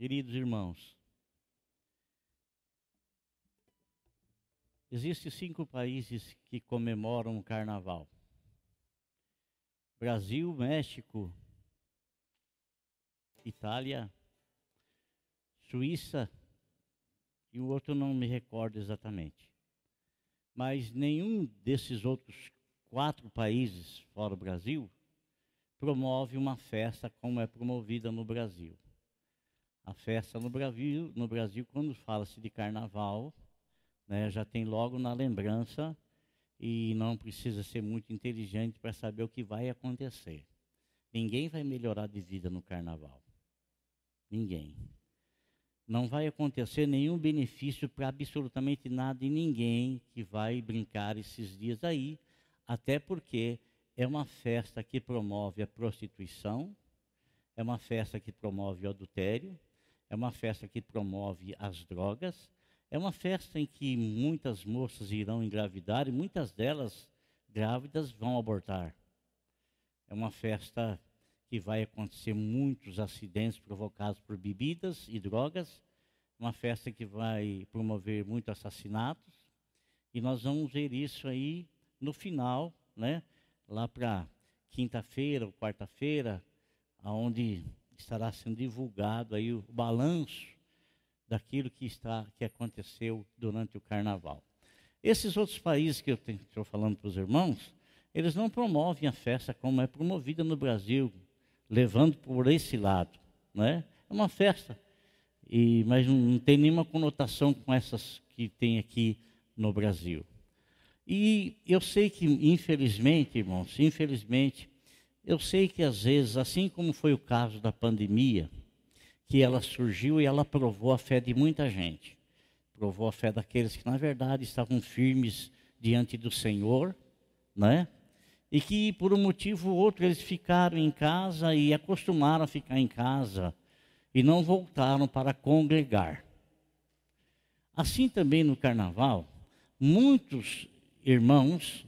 Queridos irmãos, existem cinco países que comemoram o carnaval: Brasil, México, Itália, Suíça e o outro não me recordo exatamente. Mas nenhum desses outros quatro países fora o Brasil promove uma festa como é promovida no Brasil. A festa no Brasil, no Brasil quando fala-se de carnaval, né, já tem logo na lembrança e não precisa ser muito inteligente para saber o que vai acontecer. Ninguém vai melhorar de vida no carnaval. Ninguém. Não vai acontecer nenhum benefício para absolutamente nada e ninguém que vai brincar esses dias aí, até porque é uma festa que promove a prostituição, é uma festa que promove o adultério, é uma festa que promove as drogas, é uma festa em que muitas moças irão engravidar e muitas delas grávidas vão abortar. É uma festa que vai acontecer muitos acidentes provocados por bebidas e drogas, uma festa que vai promover muitos assassinatos, e nós vamos ver isso aí no final, né? Lá para quinta-feira ou quarta-feira, aonde estará sendo divulgado aí o balanço daquilo que está que aconteceu durante o carnaval. Esses outros países que eu estou falando para os irmãos, eles não promovem a festa como é promovida no Brasil, levando por esse lado, né? É uma festa, e mas não, não tem nenhuma conotação com essas que tem aqui no Brasil. E eu sei que, infelizmente, irmãos, infelizmente, eu sei que às vezes, assim como foi o caso da pandemia, que ela surgiu e ela provou a fé de muita gente. Provou a fé daqueles que, na verdade, estavam firmes diante do Senhor, né? e que por um motivo ou outro eles ficaram em casa e acostumaram a ficar em casa e não voltaram para congregar. Assim também no carnaval, muitos irmãos,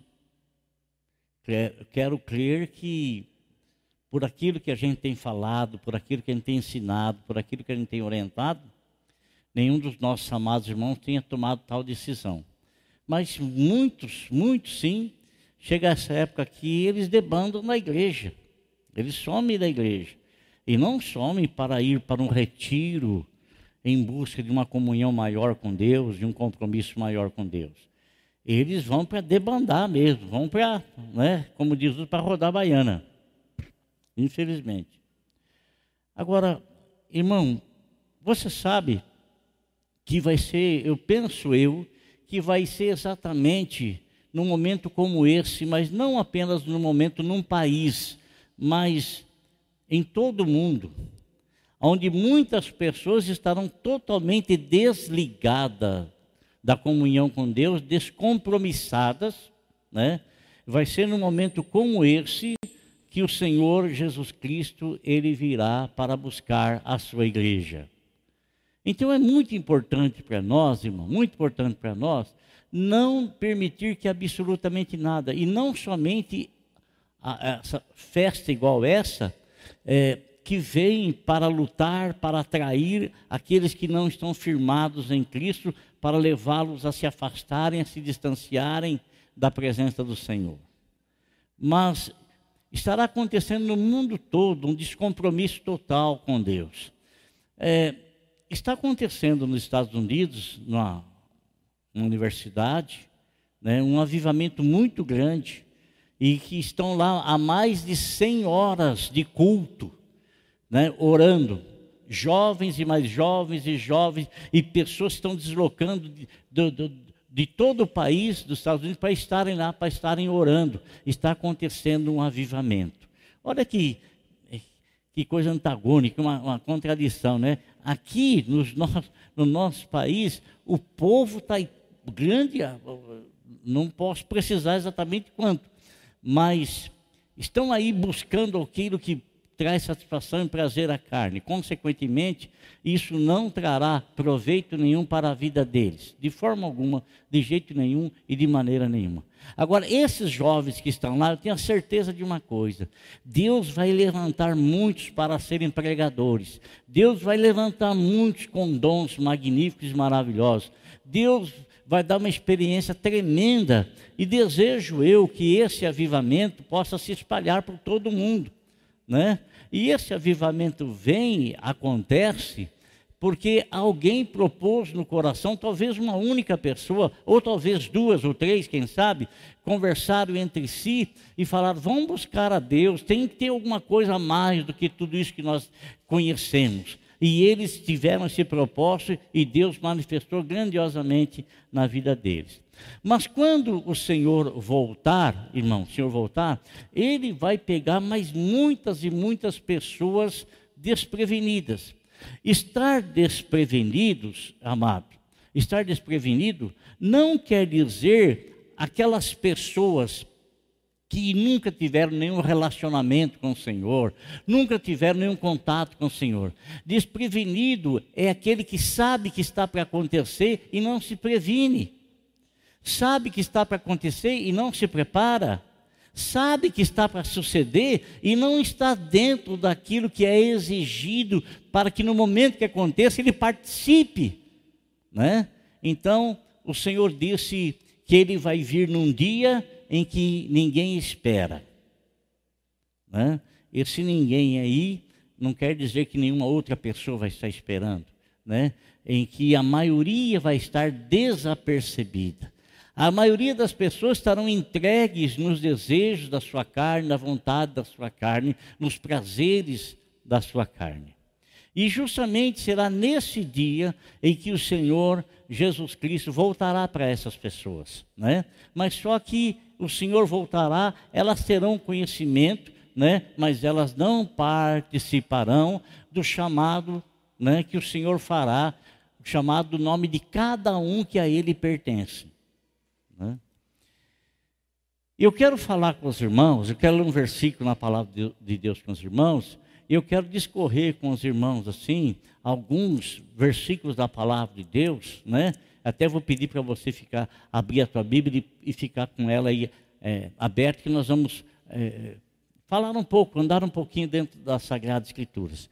quero crer que por aquilo que a gente tem falado, por aquilo que a gente tem ensinado, por aquilo que a gente tem orientado, nenhum dos nossos amados irmãos tenha tomado tal decisão. Mas muitos, muitos sim, chega essa época que eles debandam na igreja. Eles somem da igreja. E não somem para ir para um retiro em busca de uma comunhão maior com Deus, de um compromisso maior com Deus. Eles vão para debandar mesmo, vão para, né, como diz, para rodar baiana. Infelizmente. Agora, irmão, você sabe que vai ser, eu penso eu, que vai ser exatamente num momento como esse, mas não apenas num momento num país, mas em todo o mundo, onde muitas pessoas estarão totalmente desligadas da comunhão com Deus, descompromissadas, né? Vai ser num momento como esse que o Senhor Jesus Cristo ele virá para buscar a sua igreja. Então é muito importante para nós, irmão, muito importante para nós, não permitir que absolutamente nada, e não somente a, essa festa igual essa, é, que vem para lutar, para atrair aqueles que não estão firmados em Cristo, para levá-los a se afastarem, a se distanciarem da presença do Senhor. Mas estará acontecendo no mundo todo um descompromisso total com Deus. É, está acontecendo nos Estados Unidos, na uma universidade, né, um avivamento muito grande, e que estão lá há mais de 100 horas de culto, né, orando. Jovens e mais jovens e jovens, e pessoas estão deslocando de, de, de todo o país, dos Estados Unidos, para estarem lá, para estarem orando. Está acontecendo um avivamento. Olha que, que coisa antagônica, uma, uma contradição, né? Aqui nos nosso, no nosso país, o povo está grande, ah, não posso precisar exatamente quanto, mas estão aí buscando aquilo que traz satisfação e prazer à carne. Consequentemente, isso não trará proveito nenhum para a vida deles, de forma alguma, de jeito nenhum e de maneira nenhuma. Agora, esses jovens que estão lá, eu tenho a certeza de uma coisa: Deus vai levantar muitos para serem pregadores, Deus vai levantar muitos com dons magníficos e maravilhosos. Deus vai dar uma experiência tremenda e desejo eu que esse avivamento possa se espalhar por todo o mundo, né? E esse avivamento vem, acontece, porque alguém propôs no coração, talvez uma única pessoa, ou talvez duas ou três, quem sabe, conversaram entre si e falaram: vamos buscar a Deus, tem que ter alguma coisa a mais do que tudo isso que nós conhecemos. E eles tiveram esse propósito e Deus manifestou grandiosamente na vida deles. Mas quando o Senhor voltar, irmão, o Senhor voltar, ele vai pegar mais muitas e muitas pessoas desprevenidas. Estar desprevenidos, amado, estar desprevenido não quer dizer aquelas pessoas que nunca tiveram nenhum relacionamento com o Senhor, nunca tiveram nenhum contato com o Senhor. Desprevenido é aquele que sabe que está para acontecer e não se previne. Sabe que está para acontecer e não se prepara. Sabe que está para suceder e não está dentro daquilo que é exigido para que no momento que aconteça ele participe. Né? Então, o Senhor disse que ele vai vir num dia em que ninguém espera. Né? Esse ninguém aí não quer dizer que nenhuma outra pessoa vai estar esperando, né? em que a maioria vai estar desapercebida. A maioria das pessoas estarão entregues nos desejos da sua carne, na vontade da sua carne, nos prazeres da sua carne. E justamente será nesse dia em que o Senhor Jesus Cristo voltará para essas pessoas, né? Mas só que o Senhor voltará, elas terão conhecimento, né? Mas elas não participarão do chamado, né? Que o Senhor fará, o chamado do nome de cada um que a Ele pertence. Né? Eu quero falar com os irmãos, eu quero ler um versículo na palavra de Deus com os irmãos, eu quero discorrer com os irmãos assim, alguns versículos da palavra de Deus, né? Até vou pedir para você ficar, abrir a tua Bíblia e, e ficar com ela aí é, aberta, que nós vamos é, falar um pouco, andar um pouquinho dentro das Sagradas Escrituras.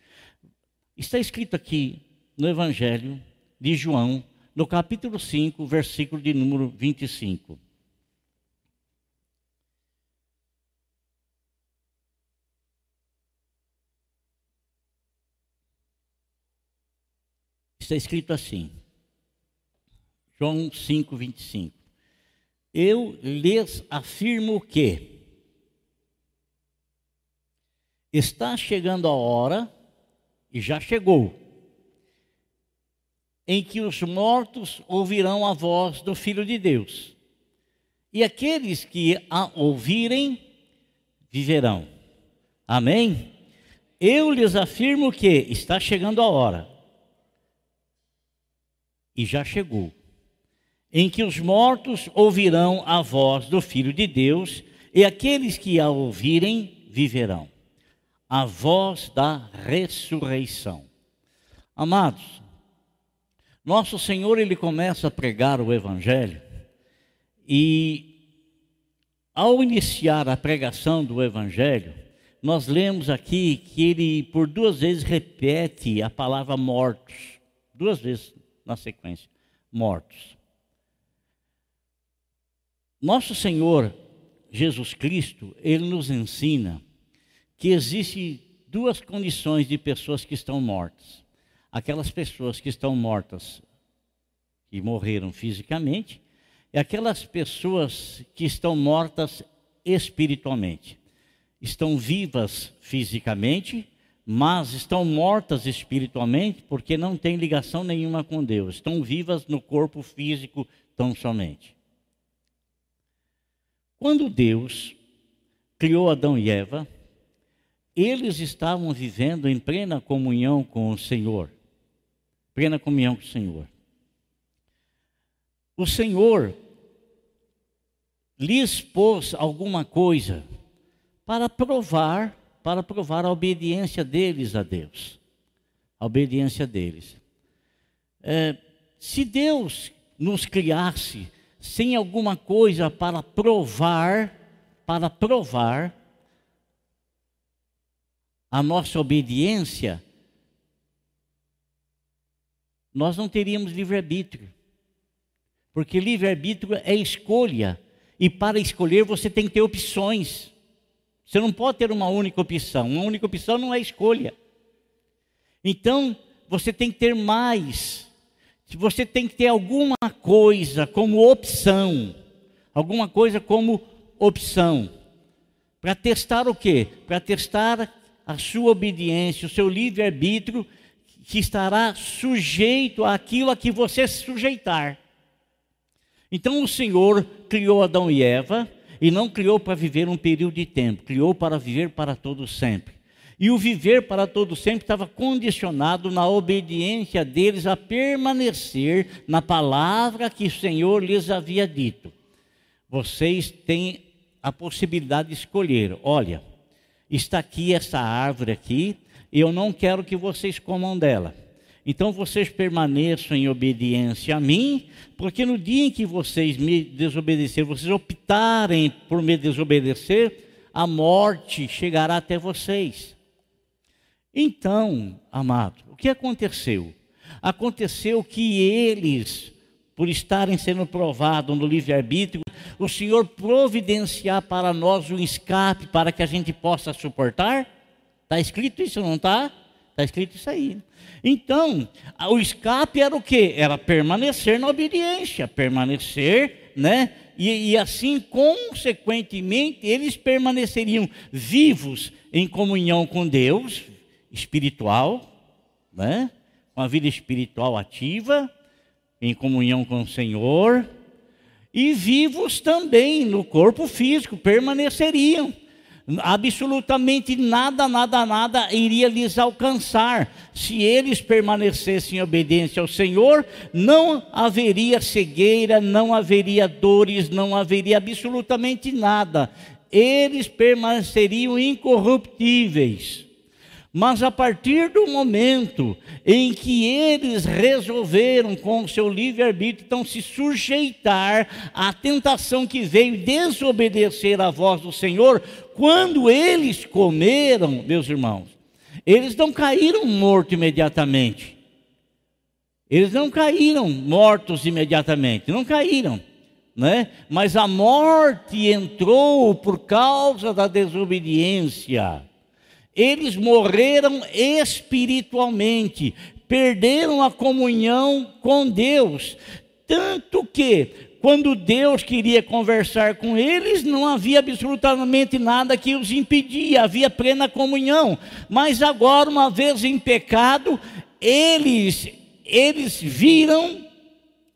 Está escrito aqui no Evangelho de João, no capítulo 5, versículo de número 25. está escrito assim, João 5, 25. Eu lhes afirmo que está chegando a hora, e já chegou, em que os mortos ouvirão a voz do Filho de Deus, e aqueles que a ouvirem viverão. Amém? Eu lhes afirmo que está chegando a hora, e já chegou, em que os mortos ouvirão a voz do Filho de Deus, e aqueles que a ouvirem viverão. A voz da ressurreição. Amados, nosso Senhor ele começa a pregar o evangelho e ao iniciar a pregação do evangelho, nós lemos aqui que ele por duas vezes repete a palavra mortos, duas vezes na sequência: mortos. Nosso Senhor Jesus Cristo, ele nos ensina que existe duas condições de pessoas que estão mortas. Aquelas pessoas que estão mortas que morreram fisicamente e aquelas pessoas que estão mortas espiritualmente. Estão vivas fisicamente, mas estão mortas espiritualmente porque não têm ligação nenhuma com Deus. Estão vivas no corpo físico tão somente. Quando Deus criou Adão e Eva, eles estavam vivendo em plena comunhão com o Senhor. Plena comunhão com o Senhor. O Senhor lhes pôs alguma coisa para provar para provar a obediência deles a Deus. A obediência deles. É, se Deus nos criasse sem alguma coisa para provar, para provar a nossa obediência, nós não teríamos livre-arbítrio. Porque livre-arbítrio é escolha. E para escolher você tem que ter opções. Você não pode ter uma única opção. Uma única opção não é escolha. Então, você tem que ter mais. Você tem que ter alguma coisa como opção. Alguma coisa como opção. Para testar o quê? Para testar a sua obediência, o seu livre-arbítrio, que estará sujeito àquilo a que você se sujeitar. Então o Senhor criou Adão e Eva e não criou para viver um período de tempo, criou para viver para todo sempre. E o viver para todo sempre estava condicionado na obediência deles a permanecer na palavra que o Senhor lhes havia dito. Vocês têm a possibilidade de escolher. Olha, está aqui essa árvore aqui, e eu não quero que vocês comam dela. Então vocês permaneçam em obediência a mim, porque no dia em que vocês me desobedecerem, vocês optarem por me desobedecer, a morte chegará até vocês. Então, amado, o que aconteceu? Aconteceu que eles, por estarem sendo provados no livre-arbítrio, o Senhor providenciar para nós um escape para que a gente possa suportar? Está escrito isso, não está? Está escrito isso aí. Então, o escape era o quê? Era permanecer na obediência, permanecer, né? E, e, assim, consequentemente, eles permaneceriam vivos em comunhão com Deus, espiritual, né? com a vida espiritual ativa, em comunhão com o Senhor, e vivos também no corpo físico, permaneceriam absolutamente nada, nada, nada iria lhes alcançar. Se eles permanecessem em obediência ao Senhor, não haveria cegueira, não haveria dores, não haveria absolutamente nada. Eles permaneceriam incorruptíveis. Mas a partir do momento em que eles resolveram, com o seu livre-arbítrio, então se sujeitar à tentação que veio desobedecer à voz do Senhor, quando eles comeram, meus irmãos, eles não caíram mortos imediatamente. Eles não caíram mortos imediatamente, não caíram, né? Mas a morte entrou por causa da desobediência. Eles morreram espiritualmente, perderam a comunhão com Deus, tanto que quando Deus queria conversar com eles, não havia absolutamente nada que os impedia, havia plena comunhão. Mas agora, uma vez em pecado, eles eles viram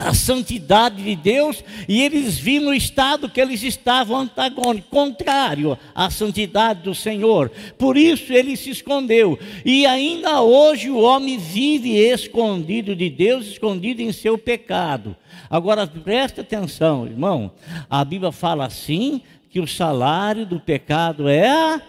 a santidade de Deus e eles viram o estado que eles estavam antagônico, contrário à santidade do Senhor. Por isso ele se escondeu. E ainda hoje o homem vive escondido de Deus, escondido em seu pecado. Agora presta atenção, irmão. A Bíblia fala assim que o salário do pecado é a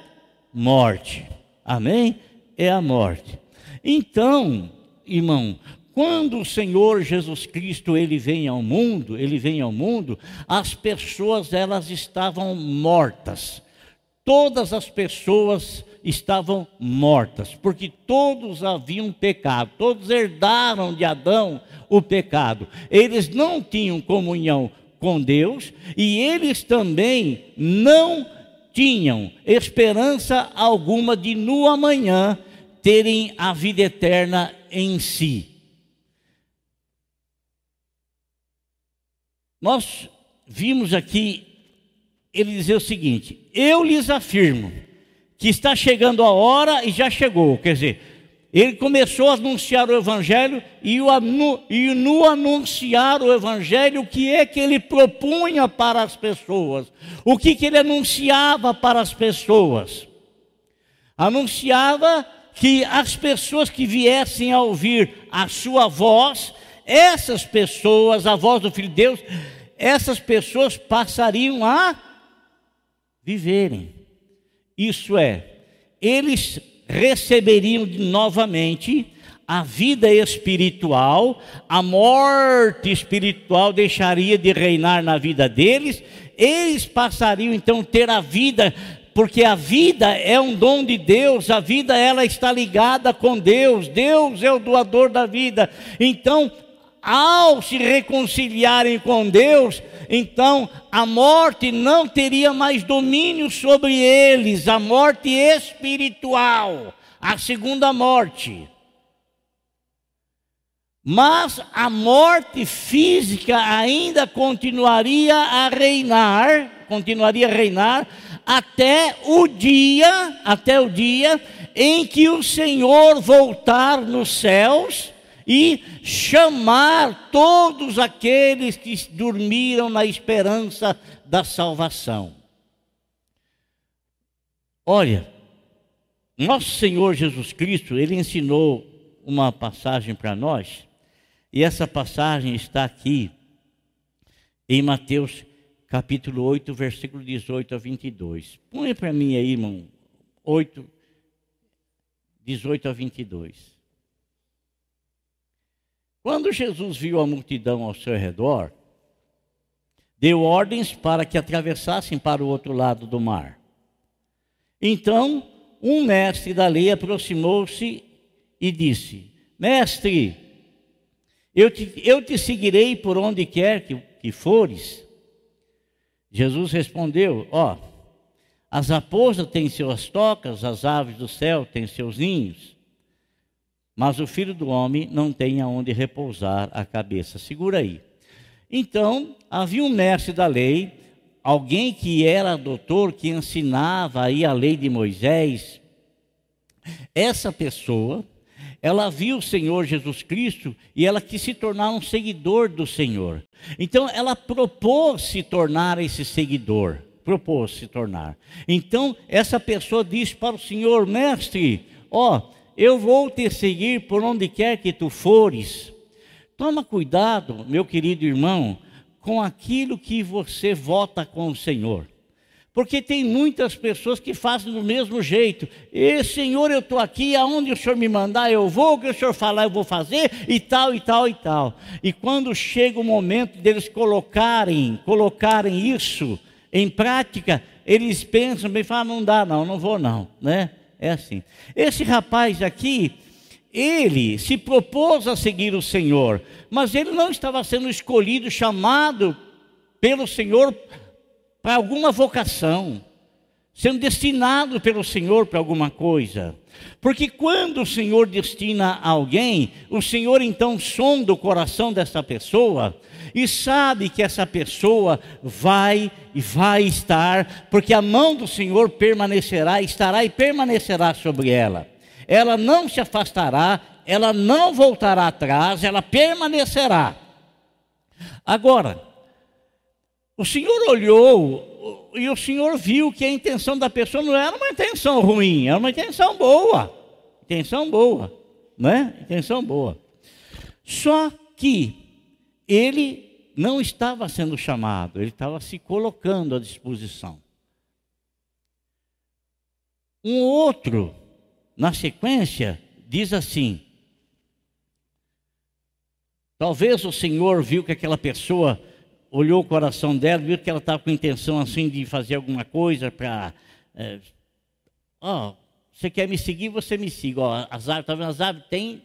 morte. Amém? É a morte. Então, irmão, quando o Senhor Jesus Cristo ele vem ao mundo, ele vem ao mundo, as pessoas elas estavam mortas. Todas as pessoas estavam mortas, porque todos haviam pecado, todos herdaram de Adão o pecado. Eles não tinham comunhão com Deus e eles também não tinham esperança alguma de no amanhã terem a vida eterna em si. Nós vimos aqui ele dizer o seguinte: Eu lhes afirmo que está chegando a hora e já chegou. Quer dizer, ele começou a anunciar o Evangelho e, o, e no anunciar o Evangelho, o que é que ele propunha para as pessoas? O que, que ele anunciava para as pessoas? Anunciava que as pessoas que viessem a ouvir a sua voz, essas pessoas, a voz do Filho de Deus, essas pessoas passariam a viverem. Isso é, eles receberiam novamente a vida espiritual, a morte espiritual deixaria de reinar na vida deles, eles passariam então ter a vida, porque a vida é um dom de Deus, a vida ela está ligada com Deus, Deus é o doador da vida. Então, ao se reconciliarem com Deus, então a morte não teria mais domínio sobre eles, a morte espiritual, a segunda morte. Mas a morte física ainda continuaria a reinar, continuaria a reinar até o dia, até o dia em que o Senhor voltar nos céus e chamar todos aqueles que dormiram na esperança da salvação. Olha, nosso Senhor Jesus Cristo, ele ensinou uma passagem para nós, e essa passagem está aqui em Mateus capítulo 8, versículo 18 a 22. Põe para mim aí, irmão, 8, 18 a 22. Quando Jesus viu a multidão ao seu redor, deu ordens para que atravessassem para o outro lado do mar. Então, um mestre da lei aproximou-se e disse: Mestre, eu te, eu te seguirei por onde quer que, que fores. Jesus respondeu: Ó, oh, as raposas têm suas tocas, as aves do céu têm seus ninhos mas o filho do homem não tem aonde repousar a cabeça. Segura aí. Então, havia um mestre da lei, alguém que era doutor, que ensinava aí a lei de Moisés. Essa pessoa, ela viu o Senhor Jesus Cristo e ela quis se tornar um seguidor do Senhor. Então, ela propôs se tornar esse seguidor. Propôs se tornar. Então, essa pessoa disse para o Senhor, mestre, ó, eu vou te seguir por onde quer que tu fores. Toma cuidado, meu querido irmão, com aquilo que você vota com o Senhor. Porque tem muitas pessoas que fazem do mesmo jeito. E Senhor, eu estou aqui, aonde o Senhor me mandar, eu vou, o que o Senhor falar, eu vou fazer, e tal, e tal, e tal. E quando chega o momento deles colocarem, colocarem isso em prática, eles pensam bem, falam, não dá não, não vou não, né? É assim. Esse rapaz aqui, ele se propôs a seguir o Senhor, mas ele não estava sendo escolhido, chamado pelo Senhor para alguma vocação, sendo destinado pelo Senhor para alguma coisa. Porque quando o Senhor destina alguém, o Senhor então sonda o coração dessa pessoa e sabe que essa pessoa vai e vai estar, porque a mão do Senhor permanecerá, estará e permanecerá sobre ela. Ela não se afastará, ela não voltará atrás, ela permanecerá. Agora, o Senhor olhou e o Senhor viu que a intenção da pessoa não era uma intenção ruim, era uma intenção boa. Intenção boa, né? Intenção boa. Só que ele não estava sendo chamado, ele estava se colocando à disposição. Um outro, na sequência, diz assim: talvez o Senhor viu que aquela pessoa olhou o coração dela, viu que ela estava com intenção assim de fazer alguma coisa para. É, ó, você quer me seguir, você me siga. As árvores, tá? As árvores têm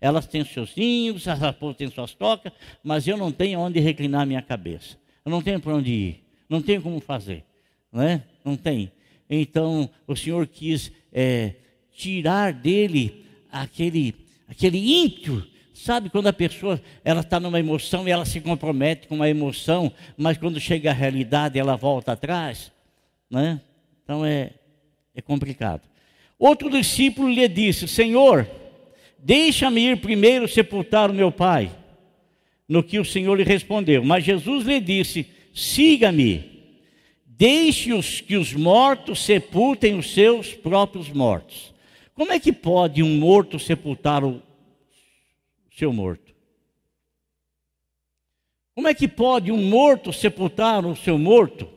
elas têm seus ninhos, as raposas têm suas tocas, mas eu não tenho onde reclinar minha cabeça. Eu não tenho para onde ir, não tenho como fazer, não é? Não tem. Então o Senhor quis é, tirar dele aquele, aquele ímpeto Sabe quando a pessoa ela está numa emoção e ela se compromete com uma emoção, mas quando chega a realidade ela volta atrás, né? Então é, é complicado. Outro discípulo lhe disse: Senhor, Deixa-me ir primeiro sepultar o meu pai. No que o Senhor lhe respondeu. Mas Jesus lhe disse: Siga-me. Deixe os que os mortos sepultem os seus próprios mortos. Como é que pode um morto sepultar o seu morto? Como é que pode um morto sepultar o seu morto?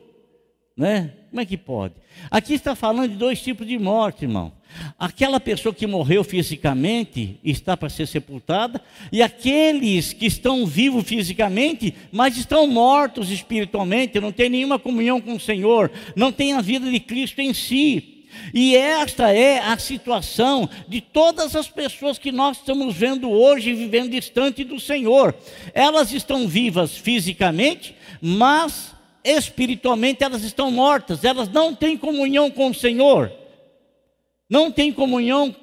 Né? Como é que pode? Aqui está falando de dois tipos de morte, irmão. Aquela pessoa que morreu fisicamente está para ser sepultada, e aqueles que estão vivos fisicamente, mas estão mortos espiritualmente, não têm nenhuma comunhão com o Senhor, não têm a vida de Cristo em si. E esta é a situação de todas as pessoas que nós estamos vendo hoje vivendo distante do Senhor. Elas estão vivas fisicamente, mas espiritualmente elas estão mortas, elas não têm comunhão com o Senhor não tem comunhão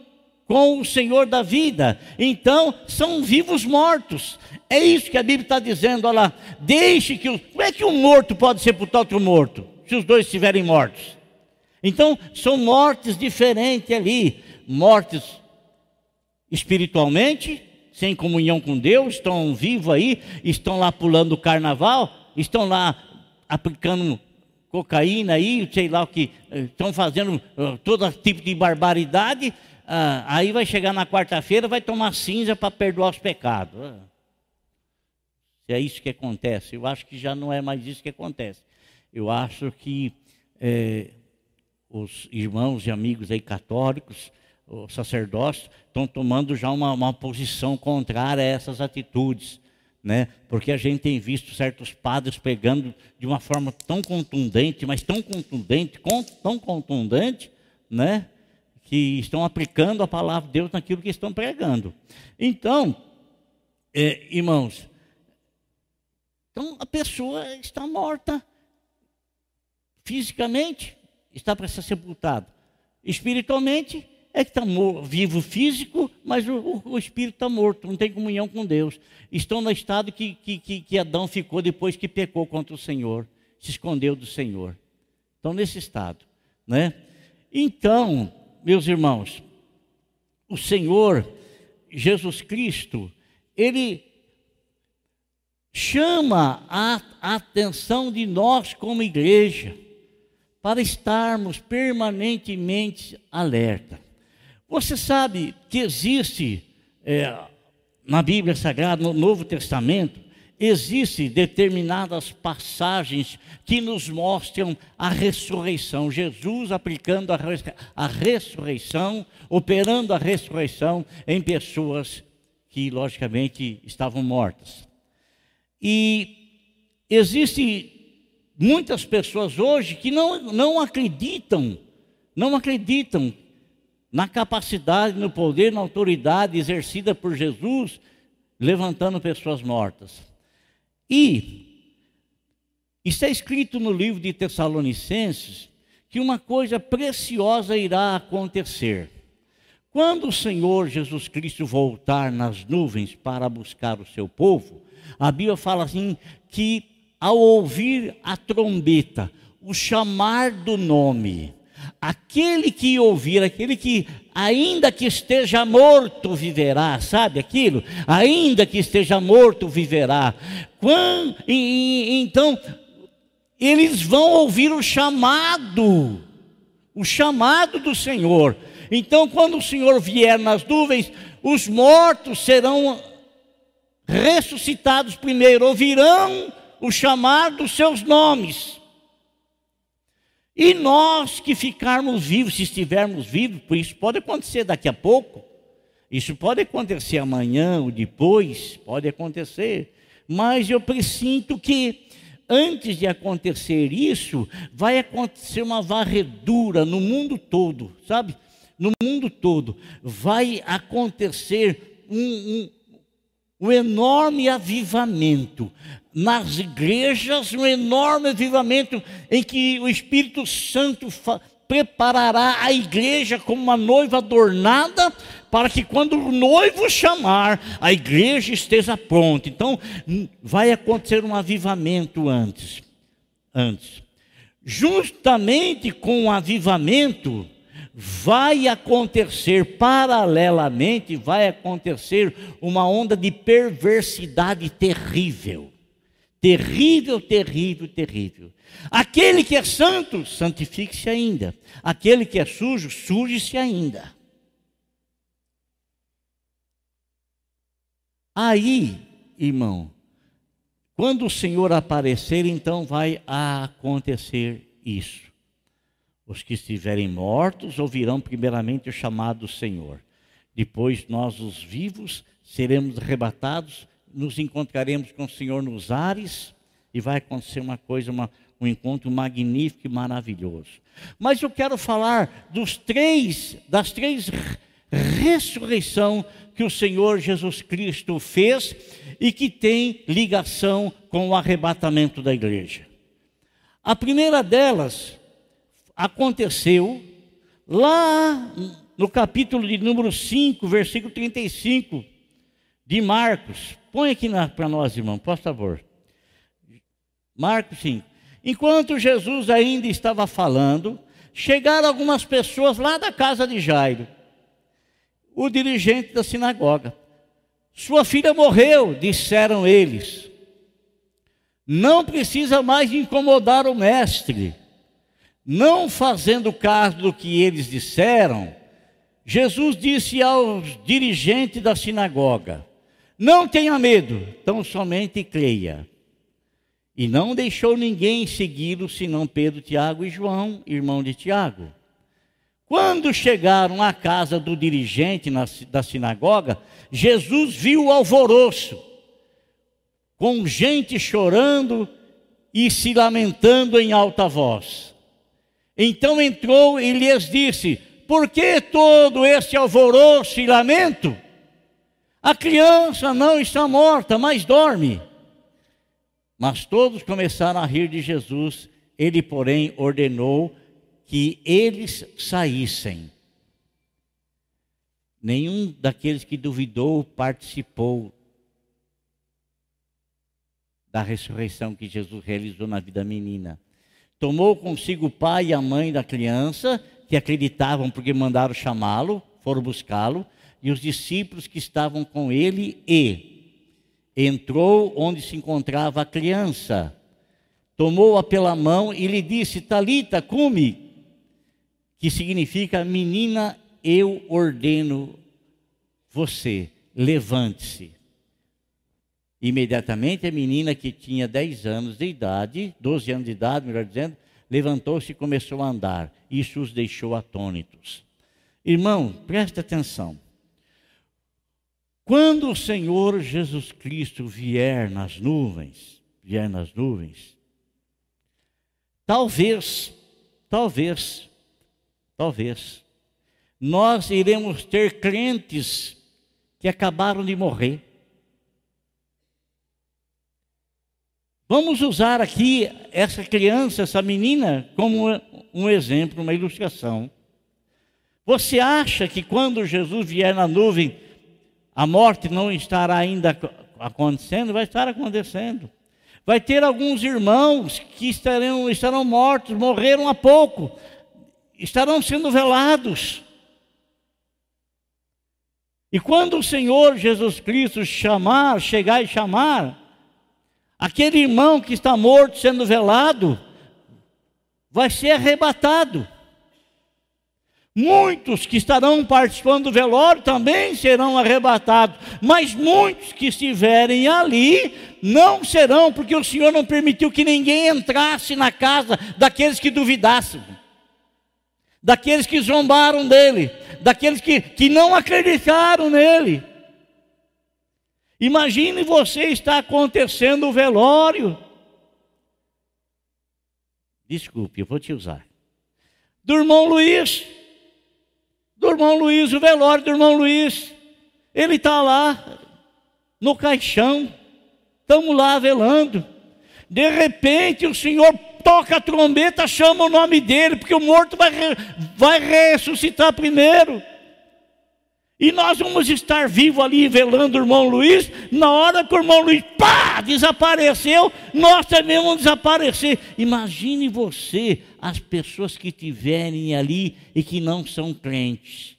com o Senhor da vida, então são vivos mortos. É isso que a Bíblia está dizendo, olha lá, deixe que o. Como é que um morto pode sepultar outro morto, se os dois estiverem mortos? Então, são mortes diferentes ali, mortes espiritualmente, sem comunhão com Deus, estão vivos aí, estão lá pulando o carnaval, estão lá aplicando cocaína aí, sei lá o que, estão fazendo uh, todo tipo de barbaridade, uh, aí vai chegar na quarta-feira, vai tomar cinza para perdoar os pecados. Uh. Se é isso que acontece, eu acho que já não é mais isso que acontece. Eu acho que é, os irmãos e amigos aí católicos, os sacerdotes, estão tomando já uma, uma posição contrária a essas atitudes né? Porque a gente tem visto certos padres pegando de uma forma tão contundente, mas tão contundente, tão contundente, né? Que estão aplicando a palavra de Deus naquilo que estão pregando. Então, é, irmãos, então a pessoa está morta fisicamente, está para ser sepultada. Espiritualmente, é que está vivo físico, mas o, o espírito está morto, não tem comunhão com Deus. Estão no estado que, que, que, que Adão ficou depois que pecou contra o Senhor, se escondeu do Senhor. Estão nesse estado, né? Então, meus irmãos, o Senhor Jesus Cristo, ele chama a atenção de nós como igreja para estarmos permanentemente alerta. Você sabe que existe é, na Bíblia Sagrada, no Novo Testamento, existe determinadas passagens que nos mostram a ressurreição. Jesus aplicando a, a ressurreição, operando a ressurreição em pessoas que, logicamente, estavam mortas. E existe muitas pessoas hoje que não, não acreditam, não acreditam na capacidade, no poder, na autoridade exercida por Jesus, levantando pessoas mortas. E está escrito no livro de Tessalonicenses que uma coisa preciosa irá acontecer. Quando o Senhor Jesus Cristo voltar nas nuvens para buscar o seu povo, a Bíblia fala assim que ao ouvir a trombeta, o chamar do nome, Aquele que ouvir, aquele que ainda que esteja morto viverá, sabe aquilo? Ainda que esteja morto viverá. Quando, e, e, então, eles vão ouvir o chamado, o chamado do Senhor. Então, quando o Senhor vier nas nuvens, os mortos serão ressuscitados primeiro, ouvirão o chamado dos seus nomes. E nós que ficarmos vivos, se estivermos vivos, por isso pode acontecer daqui a pouco, isso pode acontecer amanhã ou depois, pode acontecer, mas eu presinto que antes de acontecer isso, vai acontecer uma varredura no mundo todo, sabe? No mundo todo, vai acontecer um, um, um enorme avivamento nas igrejas um enorme avivamento em que o Espírito Santo preparará a igreja como uma noiva adornada para que quando o noivo chamar, a igreja esteja pronta. Então, vai acontecer um avivamento antes. Antes. Justamente com o avivamento, vai acontecer, paralelamente, vai acontecer uma onda de perversidade terrível. Terrível, terrível, terrível. Aquele que é santo, santifique-se ainda. Aquele que é sujo, suje-se ainda. Aí, irmão, quando o Senhor aparecer, então vai acontecer isso. Os que estiverem mortos ouvirão primeiramente o chamado do Senhor. Depois nós, os vivos, seremos arrebatados, nos encontraremos com o Senhor nos ares e vai acontecer uma coisa, uma, um encontro magnífico e maravilhoso. Mas eu quero falar dos três, das três ressurreição que o Senhor Jesus Cristo fez e que tem ligação com o arrebatamento da igreja. A primeira delas aconteceu lá no capítulo de número 5, versículo 35 de Marcos. Põe aqui para nós, irmão, por favor. Marcos 5. Enquanto Jesus ainda estava falando, chegaram algumas pessoas lá da casa de Jairo, o dirigente da sinagoga. Sua filha morreu, disseram eles. Não precisa mais incomodar o mestre. Não fazendo caso do que eles disseram, Jesus disse aos dirigentes da sinagoga: Não tenha medo, tão somente creia. E não deixou ninguém segui-lo senão Pedro, Tiago e João, irmão de Tiago. Quando chegaram à casa do dirigente na, da sinagoga, Jesus viu o alvoroço, com gente chorando e se lamentando em alta voz. Então entrou e lhes disse: Por que todo esse alvoroço e lamento? A criança não está morta, mas dorme. Mas todos começaram a rir de Jesus. Ele, porém, ordenou que eles saíssem. Nenhum daqueles que duvidou participou da ressurreição que Jesus realizou na vida menina. Tomou consigo o pai e a mãe da criança, que acreditavam porque mandaram chamá-lo, foram buscá-lo, e os discípulos que estavam com ele e entrou onde se encontrava a criança, tomou-a pela mão e lhe disse: Talita, cume, que significa menina, eu ordeno você, levante-se. Imediatamente a menina que tinha 10 anos de idade, 12 anos de idade, melhor dizendo, levantou-se e começou a andar. Isso os deixou atônitos. Irmão, preste atenção. Quando o Senhor Jesus Cristo vier nas nuvens, vier nas nuvens, talvez, talvez, talvez, nós iremos ter crentes que acabaram de morrer. Vamos usar aqui essa criança, essa menina, como um exemplo, uma ilustração. Você acha que quando Jesus vier na nuvem, a morte não estará ainda acontecendo, vai estar acontecendo. Vai ter alguns irmãos que estarão, estarão mortos, morreram há pouco, estarão sendo velados. E quando o Senhor Jesus Cristo chamar, chegar e chamar, aquele irmão que está morto sendo velado, vai ser arrebatado. Muitos que estarão participando do velório também serão arrebatados, mas muitos que estiverem ali não serão, porque o Senhor não permitiu que ninguém entrasse na casa daqueles que duvidassem, daqueles que zombaram dele, daqueles que, que não acreditaram nele. Imagine você estar acontecendo o velório. Desculpe, eu vou te usar. Do irmão Luiz do irmão Luiz, o velório do irmão Luiz. Ele está lá no caixão, estamos lá velando. De repente o Senhor toca a trombeta, chama o nome dele, porque o morto vai, vai ressuscitar primeiro. E nós vamos estar vivos ali velando o irmão Luiz. Na hora que o irmão Luiz pá, desapareceu, nós também vamos desaparecer. Imagine você, as pessoas que estiverem ali e que não são crentes.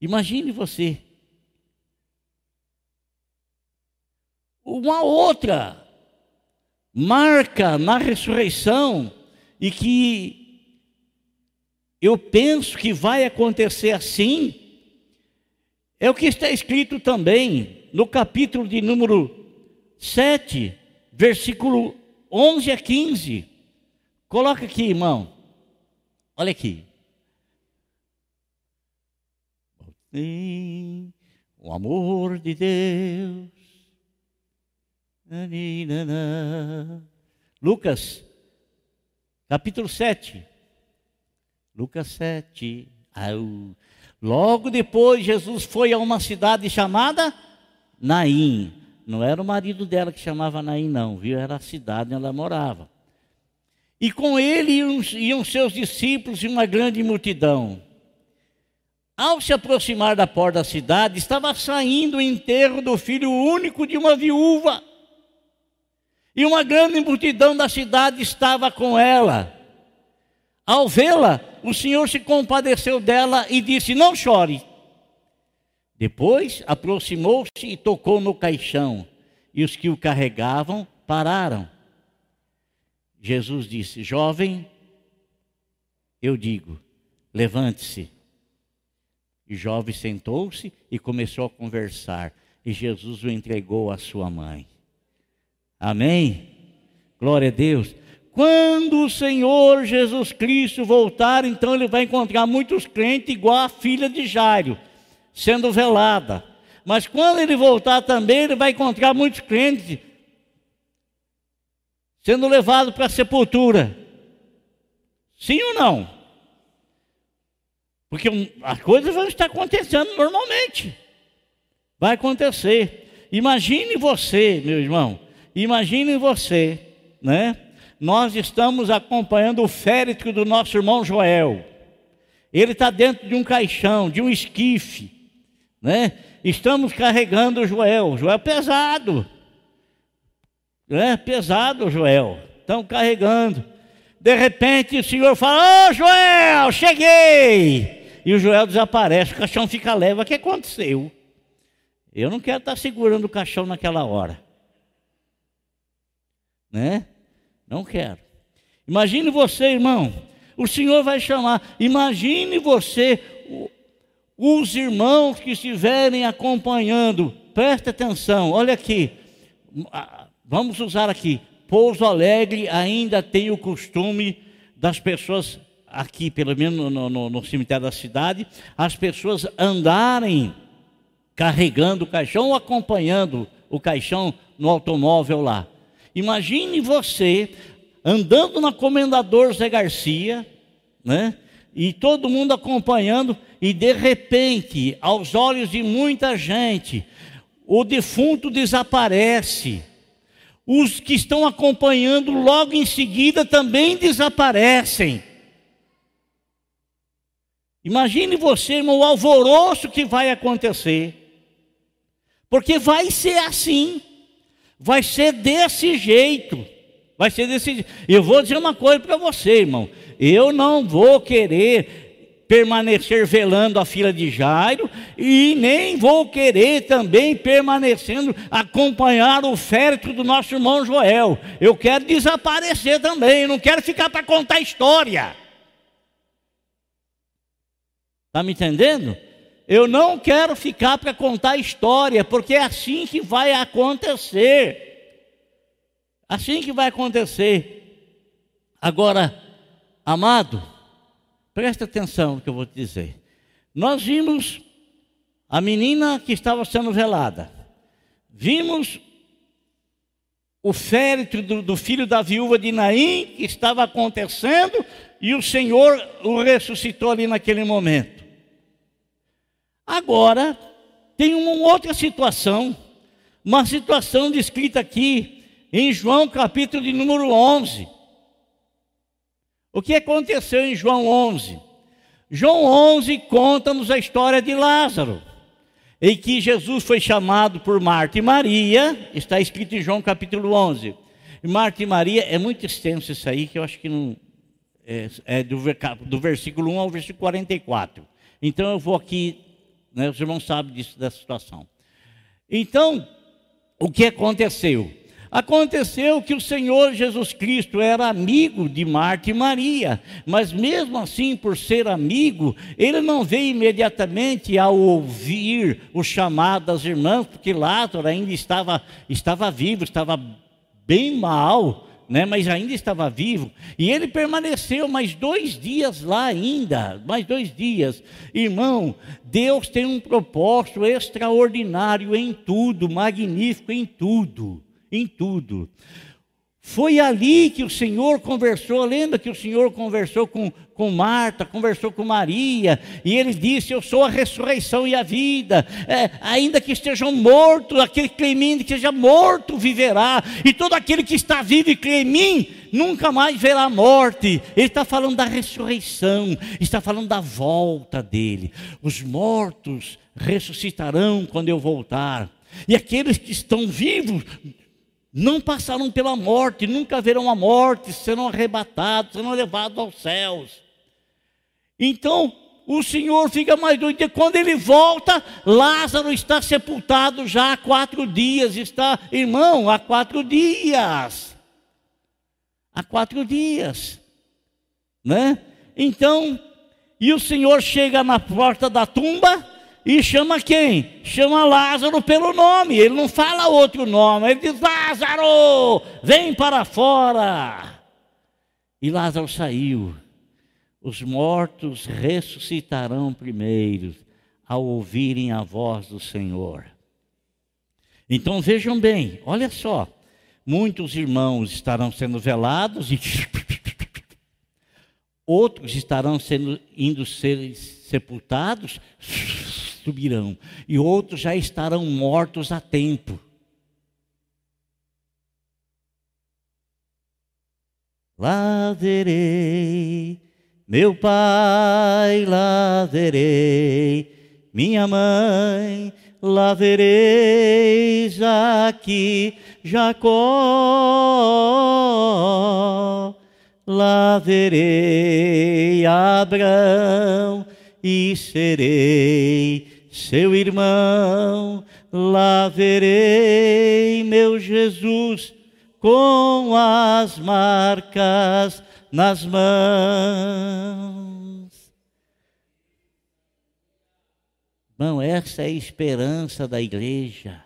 Imagine você. Uma outra marca na ressurreição e que eu penso que vai acontecer assim, é o que está escrito também no capítulo de número 7, versículo 11 a 15. Coloca aqui, irmão. Olha aqui. o amor de Deus. Lucas, capítulo 7. Lucas 7. Logo depois, Jesus foi a uma cidade chamada Naim. Não era o marido dela que chamava Naim, não, viu? Era a cidade onde ela morava. E com ele iam seus discípulos e uma grande multidão. Ao se aproximar da porta da cidade, estava saindo o enterro do filho único de uma viúva. E uma grande multidão da cidade estava com ela. Ao vê-la, o Senhor se compadeceu dela e disse: Não chore. Depois aproximou-se e tocou no caixão, e os que o carregavam pararam. Jesus disse: Jovem, eu digo, levante-se. E jovem sentou-se e começou a conversar, e Jesus o entregou à sua mãe. Amém? Glória a Deus. Quando o Senhor Jesus Cristo voltar, então ele vai encontrar muitos crentes igual a filha de Jairo, sendo velada. Mas quando ele voltar também, ele vai encontrar muitos crentes sendo levado para a sepultura. Sim ou não? Porque as coisas vão estar acontecendo normalmente. Vai acontecer. Imagine você, meu irmão. Imagine você, né? Nós estamos acompanhando o féretro do nosso irmão Joel. Ele está dentro de um caixão, de um esquife, né? Estamos carregando o Joel. Joel pesado. É pesado, Joel. Estão carregando. De repente o Senhor fala: Ô oh, Joel, cheguei! E o Joel desaparece, o caixão fica leve. O que aconteceu? Eu não quero estar segurando o caixão naquela hora. Né? Não quero. Imagine você, irmão. O Senhor vai chamar. Imagine você, os irmãos que estiverem acompanhando. Preste atenção, olha aqui. Vamos usar aqui. Pouso Alegre ainda tem o costume das pessoas, aqui, pelo menos no, no, no cemitério da cidade, as pessoas andarem carregando o caixão ou acompanhando o caixão no automóvel lá. Imagine você andando na Comendador Zé Garcia, né? E todo mundo acompanhando, e de repente, aos olhos de muita gente, o defunto desaparece os que estão acompanhando logo em seguida também desaparecem. Imagine você, irmão, o alvoroço que vai acontecer. Porque vai ser assim. Vai ser desse jeito. Vai ser desse jeito. Eu vou dizer uma coisa para você, irmão. Eu não vou querer permanecer velando a fila de Jairo e nem vou querer também permanecendo acompanhar o féretro do nosso irmão Joel. Eu quero desaparecer também, não quero ficar para contar história. Está me entendendo? Eu não quero ficar para contar história, porque é assim que vai acontecer. Assim que vai acontecer. Agora, amado, Presta atenção no que eu vou te dizer. Nós vimos a menina que estava sendo velada. Vimos o féretro do, do, filho da viúva de Naim que estava acontecendo e o Senhor o ressuscitou ali naquele momento. Agora, tem uma outra situação, uma situação descrita aqui em João capítulo de número 11. O que aconteceu em João 11? João 11 conta-nos a história de Lázaro, em que Jesus foi chamado por Marta e Maria, está escrito em João capítulo 11. E Marta e Maria, é muito extenso isso aí, que eu acho que não. É, é do, do, versículo 1 ao versículo 44. Então eu vou aqui, né, os irmãos sabem disso, dessa situação. Então, o que aconteceu? Aconteceu que o Senhor Jesus Cristo era amigo de Marta e Maria, mas mesmo assim, por ser amigo, ele não veio imediatamente ao ouvir o chamado das irmãs, porque Lázaro ainda estava, estava vivo, estava bem mal, né, mas ainda estava vivo, e ele permaneceu mais dois dias lá ainda, mais dois dias. Irmão, Deus tem um propósito extraordinário em tudo, magnífico em tudo, em tudo. Foi ali que o Senhor conversou, lembra que o Senhor conversou com, com Marta, conversou com Maria, e ele disse: Eu sou a ressurreição e a vida, é, ainda que estejam mortos, aquele que crê em mim, que seja morto, viverá, e todo aquele que está vivo e crê em mim, nunca mais verá a morte. Ele está falando da ressurreição, está falando da volta dele. Os mortos ressuscitarão quando eu voltar. E aqueles que estão vivos não passarão pela morte, nunca verão a morte, serão arrebatados, serão levados aos céus. Então, o Senhor fica mais doido. Quando ele volta, Lázaro está sepultado já há quatro dias. Está, irmão, há quatro dias. Há quatro dias. Né? Então, e o Senhor chega na porta da tumba e chama quem? Chama Lázaro pelo nome. Ele não fala outro nome. Ele diz: Lázaro, vem para fora. E Lázaro saiu. Os mortos ressuscitarão primeiro ao ouvirem a voz do Senhor. Então vejam bem, olha só. Muitos irmãos estarão sendo velados e outros estarão sendo indo ser sepultados subirão, e outros já estarão mortos a tempo. Lá verei, meu pai, lá verei, minha mãe, lá vereis aqui Jacó, lá verei Abraão e serei seu irmão, lá verei meu Jesus com as marcas nas mãos. Irmão, essa é a esperança da igreja.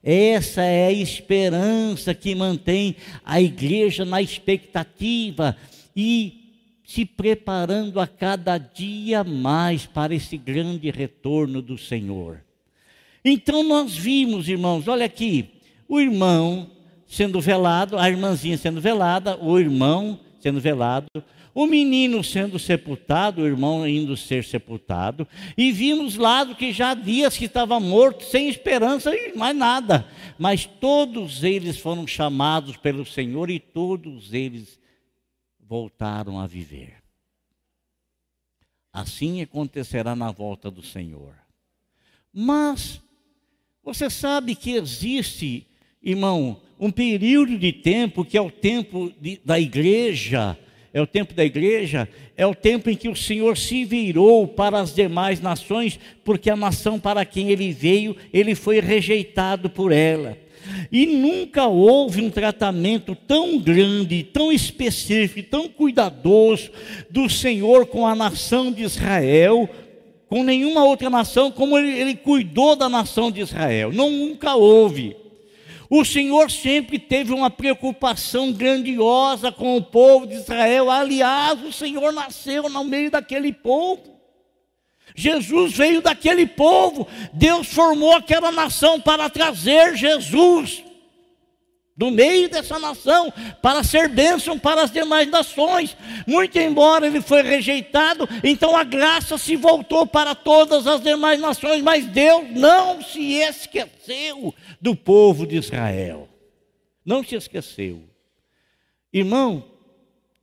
Essa é a esperança que mantém a igreja na expectativa e se preparando a cada dia mais para esse grande retorno do Senhor. Então nós vimos, irmãos, olha aqui, o irmão sendo velado, a irmãzinha sendo velada, o irmão sendo velado, o menino sendo sepultado, o irmão indo ser sepultado, e vimos lá do que já dias que estava morto, sem esperança e mais nada, mas todos eles foram chamados pelo Senhor e todos eles voltaram a viver. Assim acontecerá na volta do Senhor. Mas você sabe que existe, irmão, um período de tempo que é o tempo de, da igreja, é o tempo da igreja, é o tempo em que o Senhor se virou para as demais nações, porque a nação para quem ele veio, ele foi rejeitado por ela. E nunca houve um tratamento tão grande, tão específico, tão cuidadoso do Senhor com a nação de Israel, com nenhuma outra nação, como ele, ele cuidou da nação de Israel. Não, nunca houve. O Senhor sempre teve uma preocupação grandiosa com o povo de Israel. Aliás, o Senhor nasceu no meio daquele povo. Jesus veio daquele povo, Deus formou aquela nação para trazer Jesus do meio dessa nação, para ser bênção para as demais nações. Muito embora ele foi rejeitado, então a graça se voltou para todas as demais nações, mas Deus não se esqueceu do povo de Israel. Não se esqueceu. Irmão,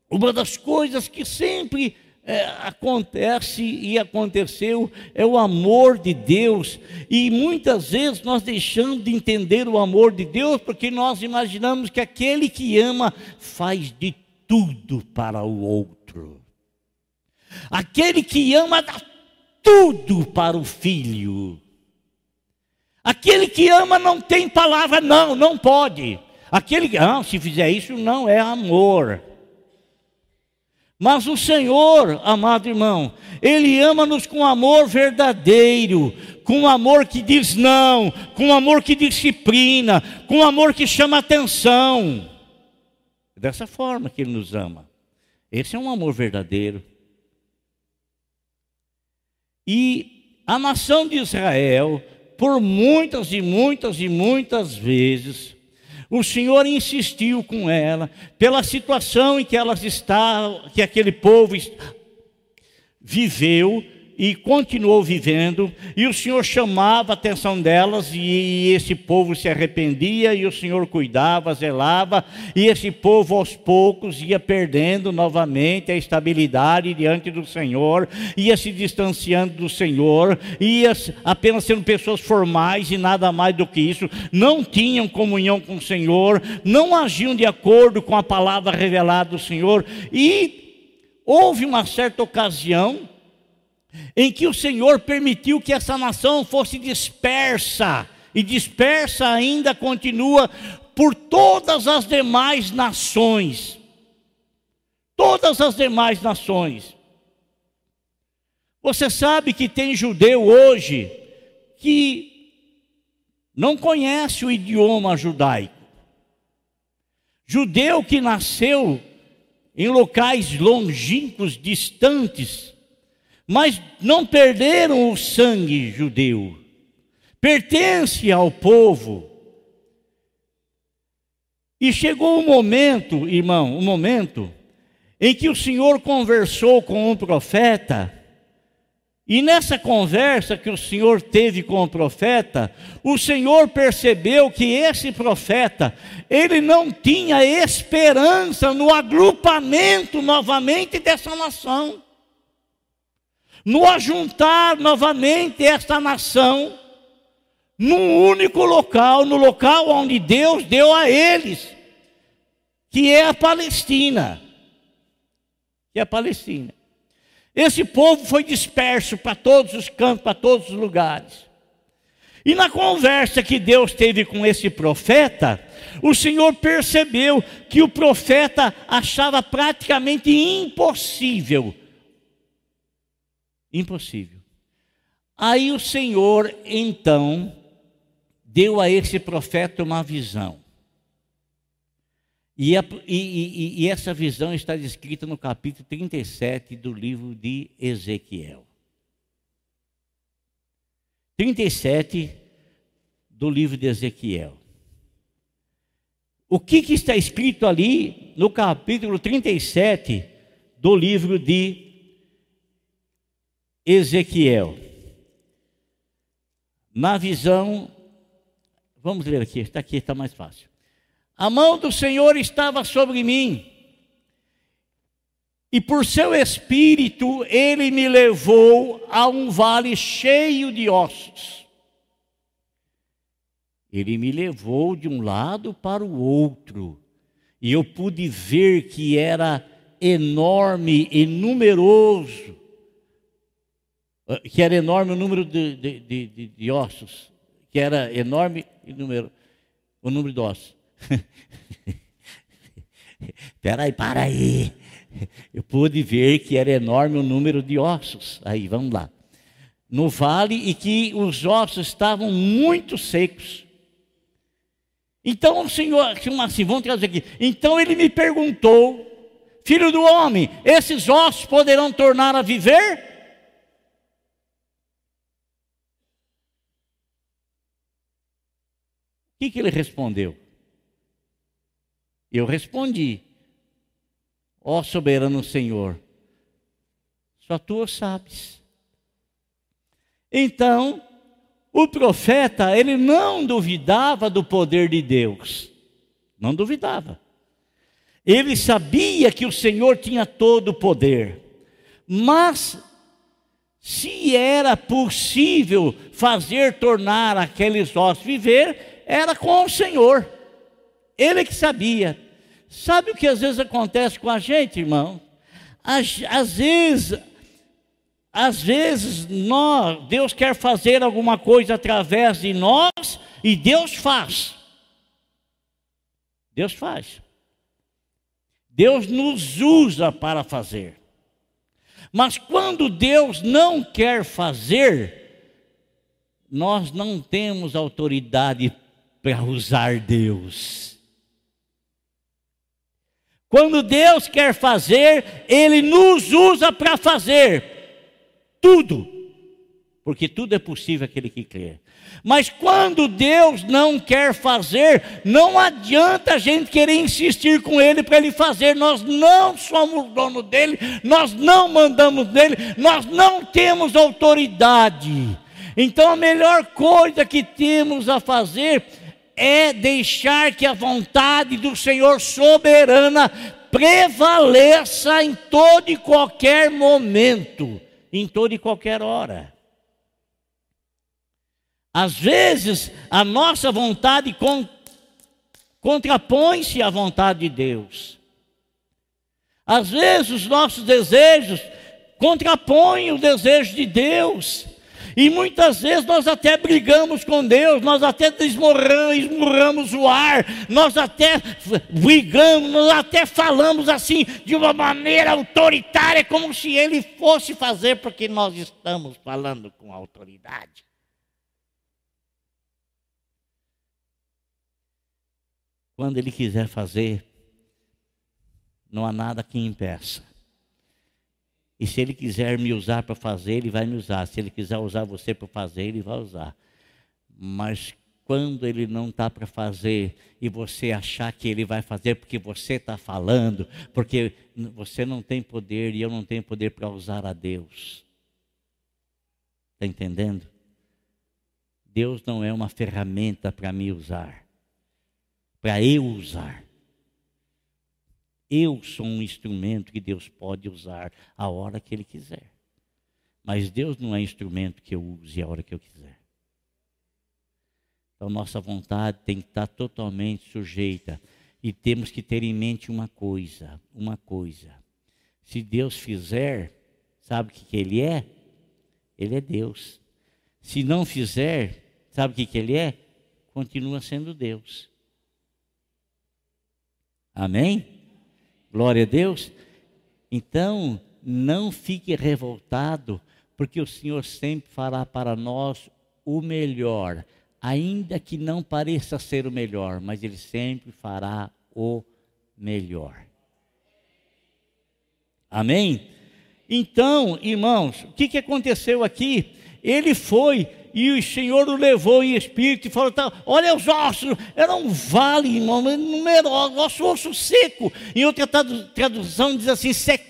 uma das coisas que sempre é, acontece e aconteceu é o amor de Deus, e muitas vezes nós deixamos de entender o amor de Deus porque nós imaginamos que aquele que ama faz de tudo para o outro, aquele que ama dá tudo para o filho, aquele que ama não tem palavra, não, não pode, aquele que, ah, se fizer isso, não é amor. Mas o Senhor, amado irmão, Ele ama-nos com amor verdadeiro, com amor que diz não, com amor que disciplina, com amor que chama atenção. dessa forma que Ele nos ama. Esse é um amor verdadeiro. E a nação de Israel, por muitas e muitas e muitas vezes, o Senhor insistiu com ela, pela situação em que elas estavam, que aquele povo viveu, e continuou vivendo, e o Senhor chamava a atenção delas, e esse povo se arrependia, e o Senhor cuidava, zelava, e esse povo aos poucos ia perdendo novamente a estabilidade diante do Senhor, ia se distanciando do Senhor, ia apenas sendo pessoas formais e nada mais do que isso, não tinham comunhão com o Senhor, não agiam de acordo com a palavra revelada do Senhor, e houve uma certa ocasião, em que o Senhor permitiu que essa nação fosse dispersa, e dispersa ainda continua por todas as demais nações. Todas as demais nações. Você sabe que tem judeu hoje que não conhece o idioma judaico. Judeu que nasceu em locais longínquos, distantes, mas não perderam o sangue judeu, pertence ao povo. E chegou o um momento, irmão, um momento, em que o Senhor conversou com um profeta, e nessa conversa que o Senhor teve com o profeta, o Senhor percebeu que esse profeta, ele não tinha esperança no agrupamento novamente dessa nação no ajuntar novamente esta nação num único local, no local onde Deus deu a eles, que é a Palestina. Que é a Palestina. Esse povo foi disperso para todos os campos, para todos os lugares. E na conversa que Deus teve com esse profeta, o Senhor percebeu que o profeta achava praticamente impossível Impossível. Aí o Senhor, então, deu a esse profeta uma visão. E, a, e, e, e, essa visão está descrita no capítulo 37 do livro de Ezequiel. 37 do livro de Ezequiel. O que, que está escrito ali no capítulo 37 do livro de Ezequiel. Na visão, vamos ler aqui, está aqui, está mais fácil. A mão do Senhor estava sobre mim, e por seu espírito ele me levou a um vale cheio de ossos. Ele me levou de um lado para o outro, e eu pude ver que era enorme e numeroso que era enorme o número de, de, de, de ossos, que era enorme o número, o número de ossos. Espera aí, para aí. Eu pude ver que era enorme o número de ossos. Aí, vamos lá. No vale e que os ossos estavam muito secos. Então o Senhor, assim, vamos trazer aqui. Então ele me perguntou, filho do homem, esses ossos poderão tornar a viver? Que, que ele respondeu? Eu respondi, ó soberano Senhor, só tu sabes. Então, o profeta, ele não duvidava do poder de Deus, não duvidava. Ele sabia que o Senhor tinha todo o poder, mas se era possível fazer tornar aqueles ossos viver, era com o Senhor. Ele que sabia. Sabe o que às vezes acontece com a gente, irmão? Às, às vezes, às vezes nós, Deus quer fazer alguma coisa através de nós e Deus faz. Deus faz. Deus nos usa para fazer. Mas quando Deus não quer fazer, nós não temos autoridade para usar Deus. Quando Deus quer fazer, Ele nos usa para fazer tudo, porque tudo é possível aquele que crê. Mas quando Deus não quer fazer, não adianta a gente querer insistir com Ele para Ele fazer. Nós não somos dono dele, nós não mandamos dele, nós não temos autoridade. Então a melhor coisa que temos a fazer é deixar que a vontade do Senhor soberana prevaleça em todo e qualquer momento, em toda e qualquer hora. Às vezes, a nossa vontade con contrapõe-se à vontade de Deus. Às vezes, os nossos desejos contrapõem o desejo de Deus. E muitas vezes nós até brigamos com Deus, nós até esmurramos, esmurramos o ar, nós até brigamos, nós até falamos assim de uma maneira autoritária, como se Ele fosse fazer, porque nós estamos falando com autoridade. Quando Ele quiser fazer, não há nada que impeça. E se ele quiser me usar para fazer, ele vai me usar. Se ele quiser usar você para fazer, ele vai usar. Mas quando ele não está para fazer e você achar que ele vai fazer porque você está falando, porque você não tem poder e eu não tenho poder para usar a Deus. Está entendendo? Deus não é uma ferramenta para me usar, para eu usar. Eu sou um instrumento que Deus pode usar a hora que Ele quiser. Mas Deus não é instrumento que eu use a hora que eu quiser. Então, nossa vontade tem que estar totalmente sujeita. E temos que ter em mente uma coisa: uma coisa. Se Deus fizer, sabe o que, que Ele é? Ele é Deus. Se não fizer, sabe o que, que Ele é? Continua sendo Deus. Amém? Glória a Deus. Então, não fique revoltado, porque o Senhor sempre fará para nós o melhor, ainda que não pareça ser o melhor, mas Ele sempre fará o melhor. Amém? Então, irmãos, o que, que aconteceu aqui? Ele foi e o Senhor o levou em espírito e falou: tá, Olha os ossos, era um vale, irmão, numeroso, osso seco. Em outra tradução diz assim: sec,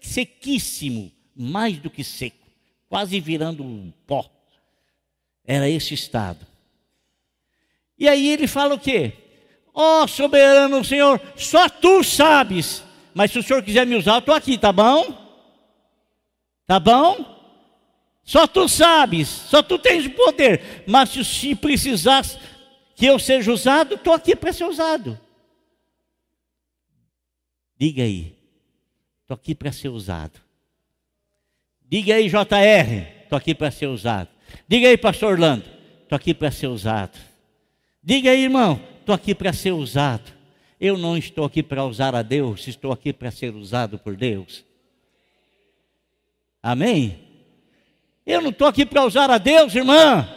sequíssimo, mais do que seco, quase virando um pó. Era esse estado. E aí ele fala o quê? Ó oh, soberano Senhor, só tu sabes, mas se o Senhor quiser me usar, eu estou aqui, tá bom? Tá bom? Só tu sabes, só tu tens o poder. Mas se precisar que eu seja usado, estou aqui para ser usado. Diga aí, estou aqui para ser usado. Diga aí, JR, estou aqui para ser usado. Diga aí, pastor Orlando, estou aqui para ser usado. Diga aí, irmão, estou aqui para ser usado. Eu não estou aqui para usar a Deus, estou aqui para ser usado por Deus. Amém? Eu não estou aqui para usar a Deus, irmã.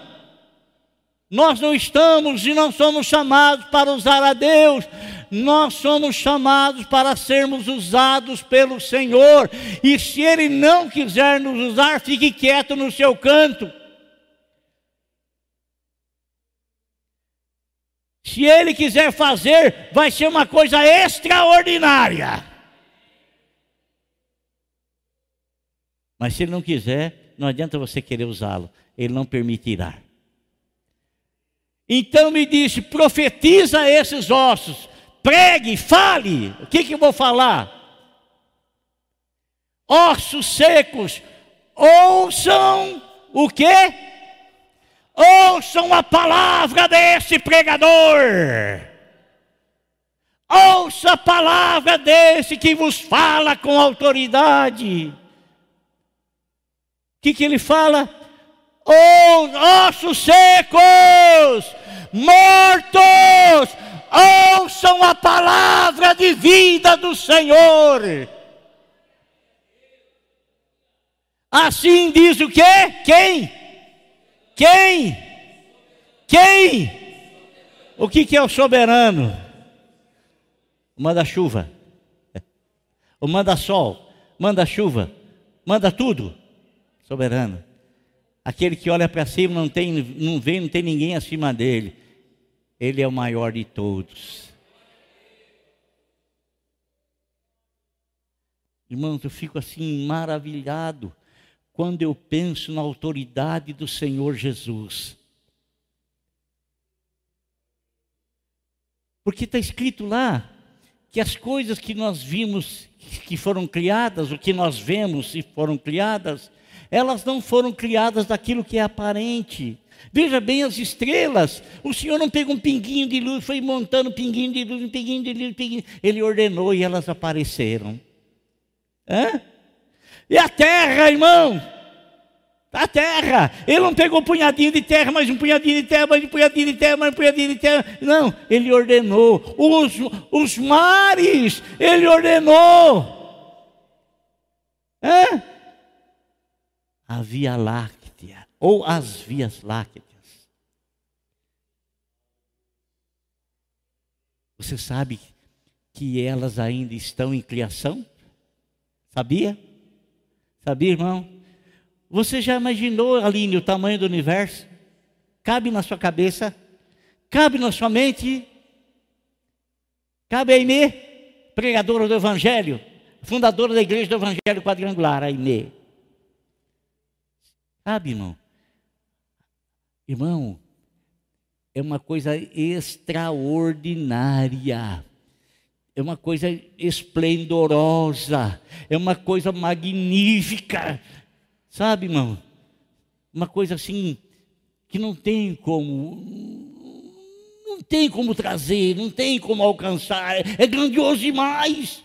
Nós não estamos e não somos chamados para usar a Deus, nós somos chamados para sermos usados pelo Senhor. E se Ele não quiser nos usar, fique quieto no seu canto. Se Ele quiser fazer, vai ser uma coisa extraordinária. Mas se Ele não quiser, não adianta você querer usá-lo, ele não permitirá. Então me disse: profetiza esses ossos, pregue, fale. O que, que eu vou falar? Ossos secos, ouçam o quê? Ouçam a palavra desse pregador. Ouça a palavra desse que vos fala com autoridade. O que, que ele fala? Os ossos secos, mortos, ouçam a palavra de vida do Senhor. Assim diz o quê? Quem? Quem? Quem? O que, que é o soberano? Manda chuva. Ou manda sol, manda chuva, manda tudo. Soberano. Aquele que olha para cima não tem, não vê, não tem ninguém acima dele. Ele é o maior de todos. Irmãos, eu fico assim maravilhado quando eu penso na autoridade do Senhor Jesus. Porque está escrito lá que as coisas que nós vimos que foram criadas, o que nós vemos e foram criadas, elas não foram criadas daquilo que é aparente. Veja bem as estrelas. O Senhor não pegou um pinguinho de luz, foi montando pinguinho de luz, pinguinho de luz, pinguinho. Ele ordenou e elas apareceram. Hã? E a terra, irmão? A terra. Ele não pegou um punhadinho de terra, mais um punhadinho de terra, mais um punhadinho de terra, mais um punhadinho de terra. Não, ele ordenou. Os, os mares, ele ordenou. Hã? A Via Láctea, ou as Vias Lácteas. Você sabe que elas ainda estão em criação? Sabia? Sabia, irmão? Você já imaginou, Aline, o tamanho do universo? Cabe na sua cabeça? Cabe na sua mente? Cabe a Inê, pregadora do Evangelho, fundadora da igreja do Evangelho Quadrangular, a Inê. Sabe, irmão? Irmão, é uma coisa extraordinária é uma coisa esplendorosa, é uma coisa magnífica, sabe, irmão? Uma coisa assim que não tem como, não tem como trazer, não tem como alcançar, é grandioso demais.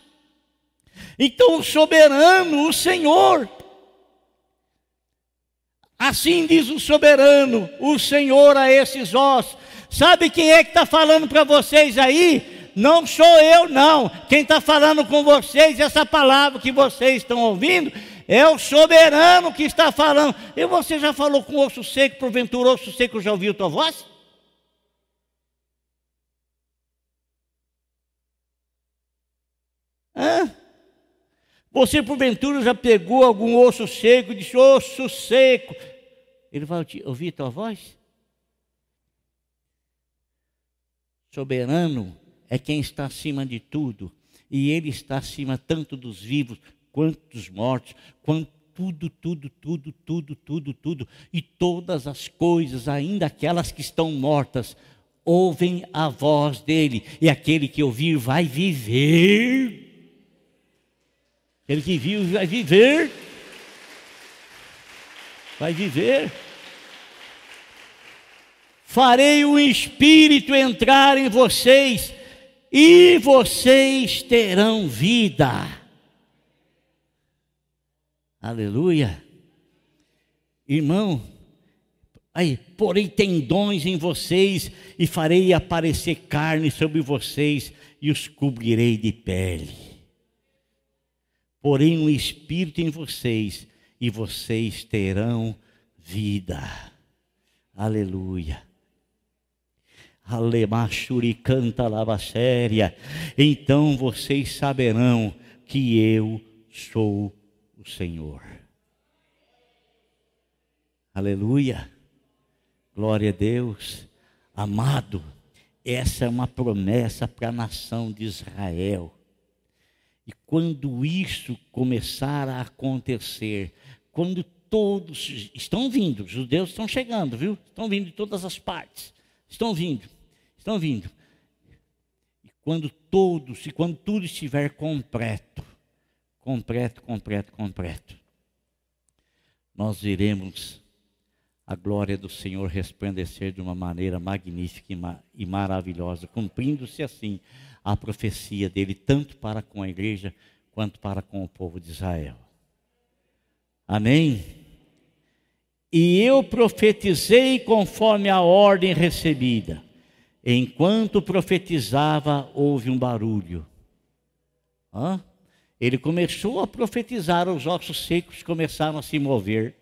Então, o soberano, o Senhor, assim diz o soberano, o Senhor a esses ossos. Sabe quem é que está falando para vocês aí? não sou eu, não. Quem está falando com vocês, essa palavra que vocês estão ouvindo, é o soberano que está falando. E você já falou com osso seco, porventura osso seco já ouviu tua voz? Hã? Você porventura já pegou algum osso seco e disse, osso seco. Ele vai ouvir tua voz? Soberano é quem está acima de tudo. E Ele está acima tanto dos vivos quanto dos mortos, quanto tudo, tudo, tudo, tudo, tudo, tudo. E todas as coisas, ainda aquelas que estão mortas, ouvem a voz dele. E aquele que ouvir vai viver. Aquele que viu vai viver. Vai viver farei o Espírito entrar em vocês e vocês terão vida. Aleluia. Irmão, aí, porém tendões em vocês e farei aparecer carne sobre vocês e os cobrirei de pele. Porém um espírito em vocês e vocês terão vida. Aleluia. Alemachuri canta lava séria. Então vocês saberão que eu sou o Senhor. Aleluia. Glória a Deus. Amado, essa é uma promessa para a nação de Israel. E quando isso começar a acontecer, quando todos estão vindo, os judeus estão chegando, viu? Estão vindo de todas as partes. Estão vindo. Estão vindo. E quando todos, e quando tudo estiver completo, completo, completo, completo, nós veremos a glória do Senhor resplandecer de uma maneira magnífica e maravilhosa, cumprindo-se assim a profecia dele, tanto para com a igreja quanto para com o povo de Israel. Amém? E eu profetizei conforme a ordem recebida. Enquanto profetizava, houve um barulho. Hã? Ele começou a profetizar, os ossos secos começaram a se mover.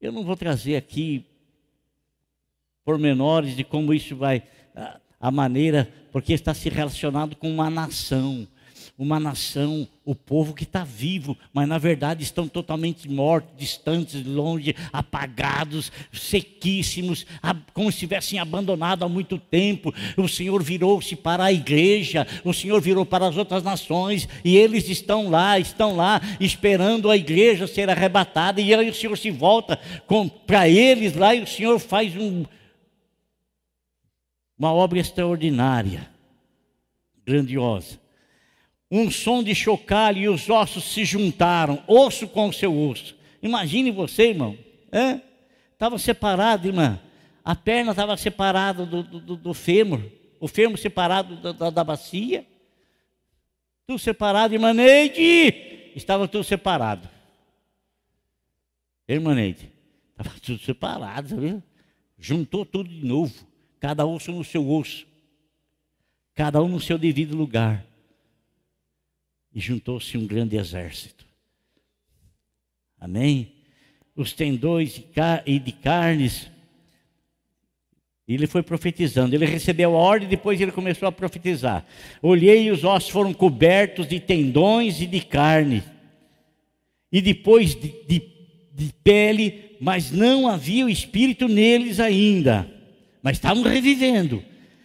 Eu não vou trazer aqui pormenores de como isso vai. a maneira, porque está se relacionado com uma nação uma nação, o povo que está vivo, mas na verdade estão totalmente mortos, distantes, longe, apagados, sequíssimos, como se estivessem abandonados há muito tempo. O Senhor virou-se para a igreja, o Senhor virou para as outras nações, e eles estão lá, estão lá, esperando a igreja ser arrebatada, e aí o Senhor se volta para eles lá, e o Senhor faz um, uma obra extraordinária, grandiosa um som de chocalho e os ossos se juntaram, osso com seu osso. Imagine você, irmão. Estava separado, irmã. A perna estava separada do, do, do, fêmur, o fêmur separado da, da, da bacia. Tudo separado, irmã Neide. Estava tudo separado. Irmã Neide. Estava tudo separado, sabe? Juntou tudo de novo. Cada osso no seu osso. Cada um no seu devido lugar e juntou-se um grande exército. Amém? Os tendões e de carnes. Ele foi profetizando. Ele recebeu a ordem, depois ele começou a profetizar. Olhei e os ossos foram cobertos de tendões e de carne. E depois de, de, de pele, mas não havia o espírito neles ainda. Mas estavam revivendo.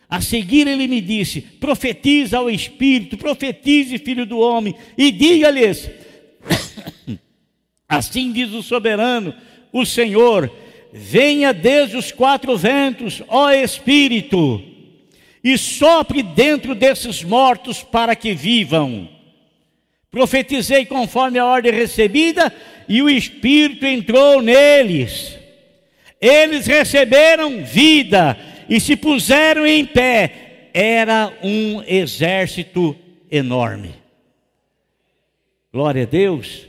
A seguir ele me disse: profetiza ao Espírito, profetize, filho do homem, e diga-lhes: Assim diz o soberano, o Senhor: Venha desde os quatro ventos, ó Espírito, e sopre dentro desses mortos para que vivam. Profetizei conforme a ordem recebida, e o Espírito entrou neles. Eles receberam vida e se puseram em pé, era um exército enorme. Glória a Deus.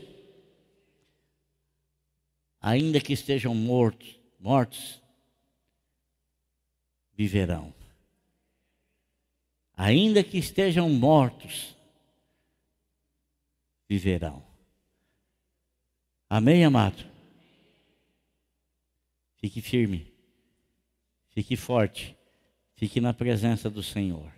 Ainda que estejam mortos, mortos, viverão. Ainda que estejam mortos, viverão. Amém, amado? Fique firme. Fique forte. Fique na presença do Senhor.